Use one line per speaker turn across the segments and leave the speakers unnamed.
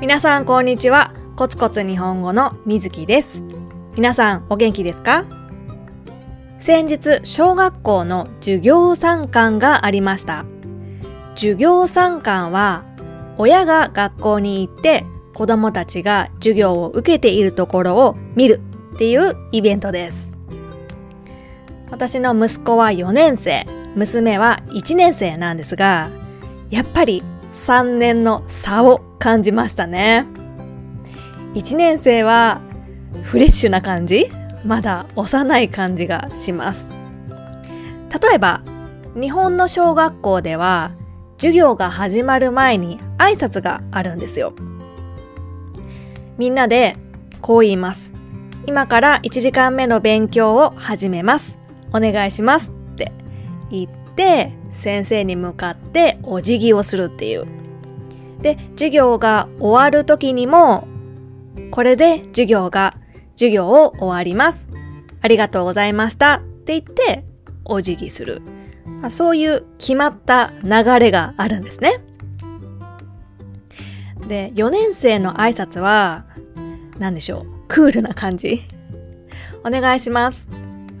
皆さんこんにちは。コツコツ日本語のみずきです。皆さんお元気ですか？先日小学校の授業参観がありました。授業参観は親が学校に行って子供たちが授業を受けているところを見るっていうイベントです。私の息子は4年生。娘は1年生なんですがやっぱり3年の差を感じましたね。1年生はフレッシュな感じまだ幼い感じがします。例えば日本の小学校では授業が始まる前に挨拶があるんですよ。みんなでこう言います。今から1時間目の勉強を始めます。お願いしますって言って先生に向かってお辞儀をするっていう。で授業が終わる時にもこれで授業が授業を終わります。ありがとうございましたって言ってお辞儀する、まあ、そういう決まった流れがあるんですね。で4年生の挨拶は何でしょう。クールな感じ。お願いします。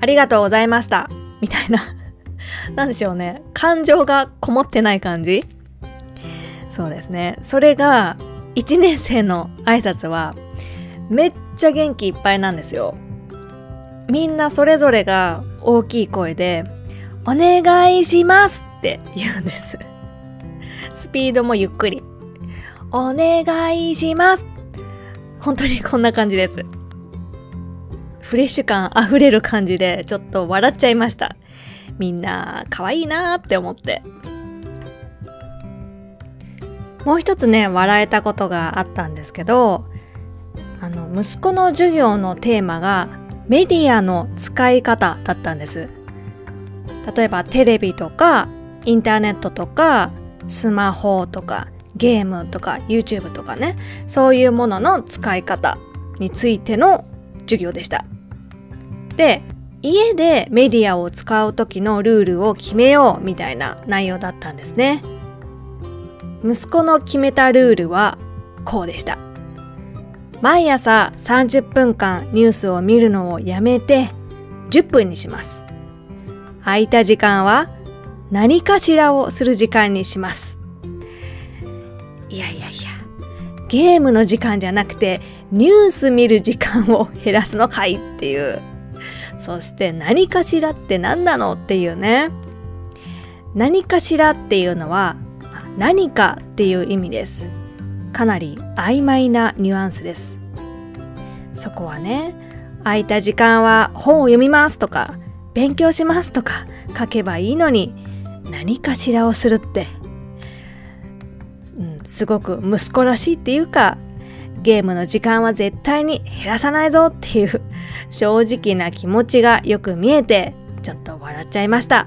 ありがとうございました。みたいな。何でしょうね。感情がこもってない感じ？そうですね。それが1年生の挨拶はめっちゃ元気いっぱいなんですよ。みんなそれぞれが大きい声で「お願いします」って言うんです。スピードもゆっくり「お願いします」本当にこんな感じです。フレッシュ感あふれる感じでちょっと笑っちゃいました。みんな可愛いなって思って。もう一つね笑えたことがあったんですけどあの息子の授業のテーマがメディアの使い方だったんです。例えばテレビとかインターネットとかスマホとかゲームとか YouTube とかねそういうものの使い方についての授業でした。で家でメディアを使う時のルールを決めようみたいな内容だったんですね。息子の決めたルールはこうでした。毎朝30分間ニュースを見るのをやめて10分にします。空いた時間は何かしらをする時間にします。いやいやいやゲームの時間じゃなくてニュース見る時間を減らすのかいっていう。そして何かしらって何なのっていうね。何かしらっていうのは何かっていう意味です。かなり曖昧なニュアンスです。そこはね空いた時間は本を読みますとか勉強しますとか書けばいいのに何かしらをするって、うん、すごく息子らしいっていうかゲームの時間は絶対に減らさないぞっていう正直な気持ちがよく見えてちょっと笑っちゃいました。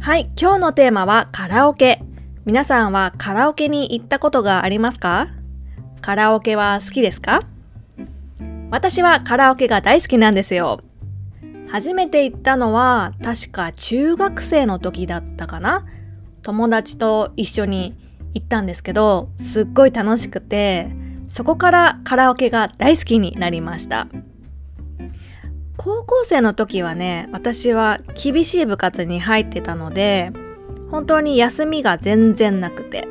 はい、今日のテーマはカラオケ。皆さんはカラオケに行ったことがありますか？カラオケは好きですか？私はカラオケが大好きなんですよ。初めて行ったのは確か中学生の時だったかな友達と一緒に行ったんですけど、すっごい楽しくて、そこからカラオケが大好きになりました。高校生の時はね私は厳しい部活に入ってたので本当に休みが全然なくて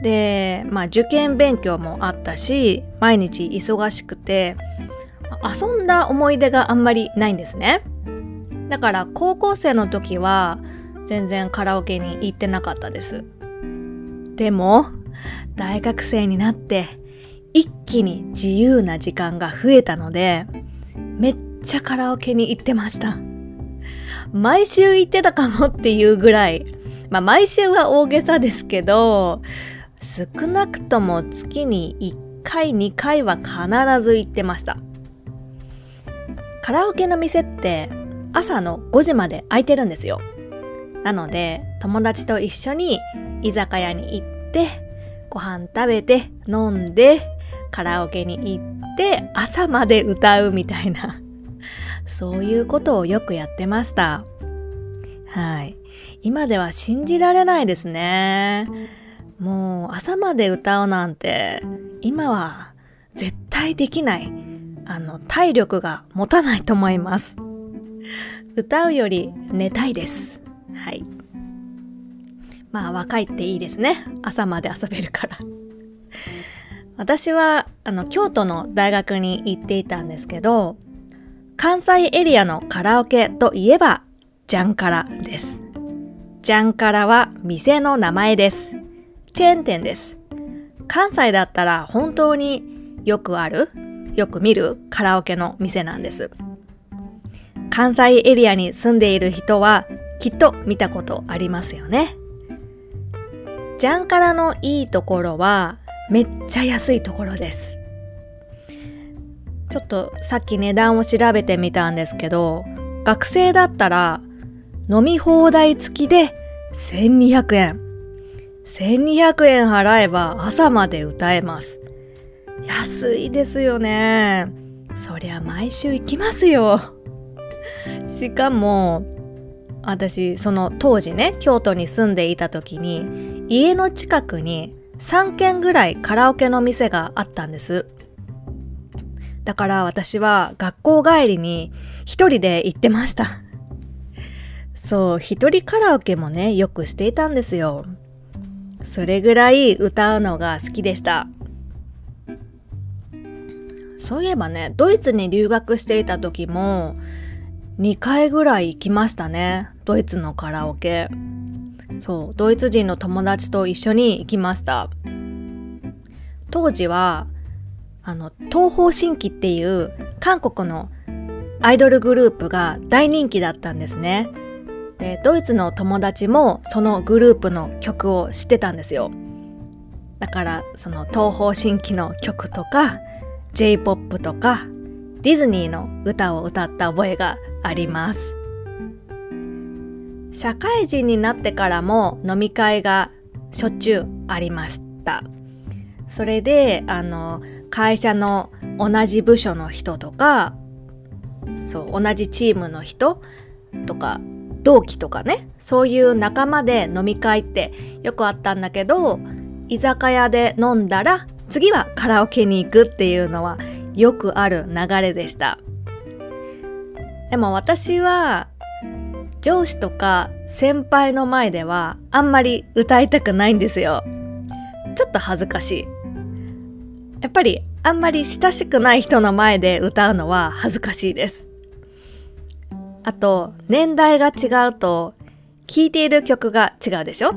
でまあ受験勉強もあったし毎日忙しくて遊んだ思い出があんまりないんですねだから高校生の時は全然カラオケに行ってなかったですでも大学生になって一気に自由な時間が増えたのでめっちゃカラオケに行ってました。毎週行ってたかもっていうぐらい、まあ毎週は大げさですけど、少なくとも月に1回2回は必ず行ってました。カラオケの店って朝の5時まで開いてるんですよ。なので友達と一緒に居酒屋に行ってご飯食べて飲んでカラオケに行って朝まで歌うみたいなそういうことをよくやってましたはい。今では信じられないですね。もう朝まで歌うなんて今は絶対できないあの体力が持たないと思います。歌うより寝たいです。はい。まあ若いっていいですね。朝まで遊べるから。私はあの京都の大学に行っていたんですけど関西エリアのカラオケといえばジャンカラです。ジャンカラは店の名前です。チェーン店です。関西だったら本当によくある、よく見るカラオケの店なんです。関西エリアに住んでいる人はきっと見たことありますよね。ジャンカラのいいところはめっちゃ安いところです。ちょっとさっき値段を調べてみたんですけど、学生だったら飲み放題付きで1200円。1200円払えば朝まで歌えます。安いですよね。そりゃ毎週行きますよ。しかも、私、その当時ね、京都に住んでいた時に、家の近くに3軒ぐらいカラオケの店があったんです。だから私は学校帰りに一人で行ってました。そう、一人カラオケもね、よくしていたんですよ。それぐらい歌うのが好きでしたそういえばねドイツに留学していた時も2回ぐらい行きましたねドイツのカラオケ。そうドイツ人の友達と一緒に行きました。当時はあの東方神起っていう韓国のアイドルグループが大人気だったんですね。でドイツの友達もそのグループの曲を知ってたんですよ。だからその東方神起の曲とか J-POP とかディズニーの歌を歌った覚えがあります。社会人になってからも飲み会がしょっちゅうありました。それであの会社の同じ部署の人とかそう同じチームの人とか同期とかねそういう仲間で飲み会ってよくあったんだけど居酒屋で飲んだら次はカラオケに行くっていうのはよくある流れでした。でも私は上司とか先輩の前ではあんまり歌いたくないんですよ。ちょっと恥ずかしい。やっぱりあんまり親しくない人の前で歌うのは恥ずかしいです。あと、年代が違うと、聴いている曲が違うでしょ？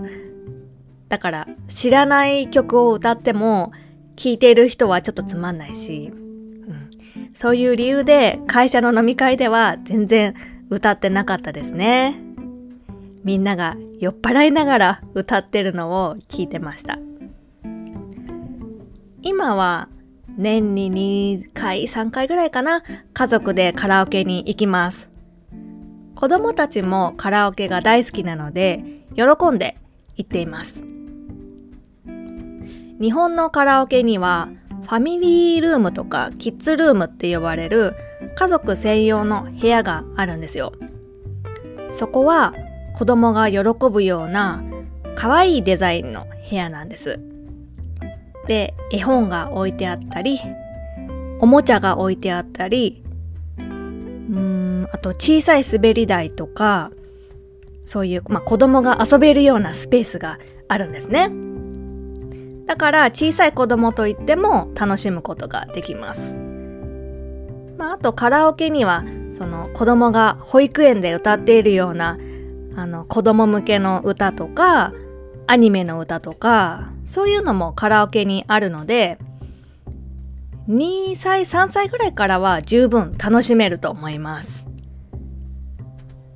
だから、知らない曲を歌っても、聴いている人はちょっとつまんないし、うん、そういう理由で会社の飲み会では全然歌ってなかったですね。みんなが酔っ払いながら歌ってるのを聞いてました。今は年に2回3回ぐらいかな家族でカラオケに行きます。子供たちもカラオケが大好きなので喜んで行っています日本のカラオケにはファミリールームとかキッズルームって呼ばれる家族専用の部屋があるんですよ。そこは子供が喜ぶような可愛いデザインの部屋なんです。で絵本が置いてあったりおもちゃが置いてあったりうーんあと小さい滑り台とかそういう、まあ、子供が遊べるようなスペースがあるんですね。だから小さい子供といっても楽しむことができます、まあ、あとカラオケにはその子供が保育園で歌っているようなあの子供向けの歌とかアニメの歌とかそういうのもカラオケにあるので2歳3歳ぐらいからは十分楽しめると思います。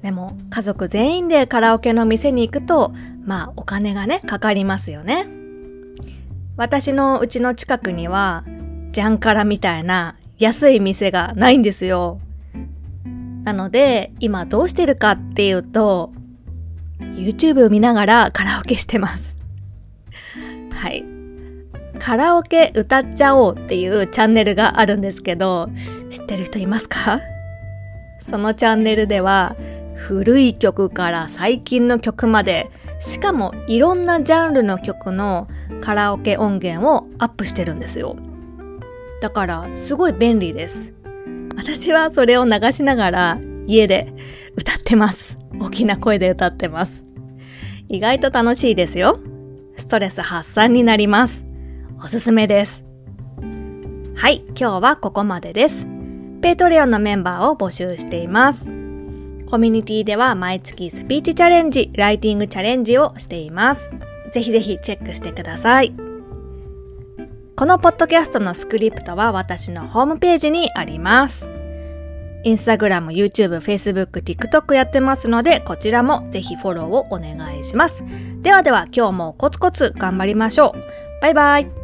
でも家族全員でカラオケの店に行くとまあお金がねかかりますよね。私のうちの近くにはジャンカラみたいな安い店がないんですよ。なので今どうしてるかっていうと YouTube を見ながらカラオケしてます。はい。カラオケ歌っちゃおうっていうチャンネルがあるんですけど知ってる人いますか？そのチャンネルでは古い曲から最近の曲までしかもいろんなジャンルの曲のカラオケ音源をアップしてるんですよ。だからすごい便利です。私はそれを流しながら家で歌ってます。大きな声で歌ってます。意外と楽しいですよ。ストレス発散になります。おすすめです。はい今日はここまでです。 Patreon のメンバーを募集しています。コミュニティでは毎月スピーチチャレンジ、ライティングチャレンジをしています。ぜひぜひチェックしてください。このポッドキャストのスクリプトは私のホームページにあります。インスタグラム、YouTube、Facebook、TikTok やってますので、こちらもぜひフォローをお願いします。ではでは今日もコツコツ頑張りましょう。バイバイ。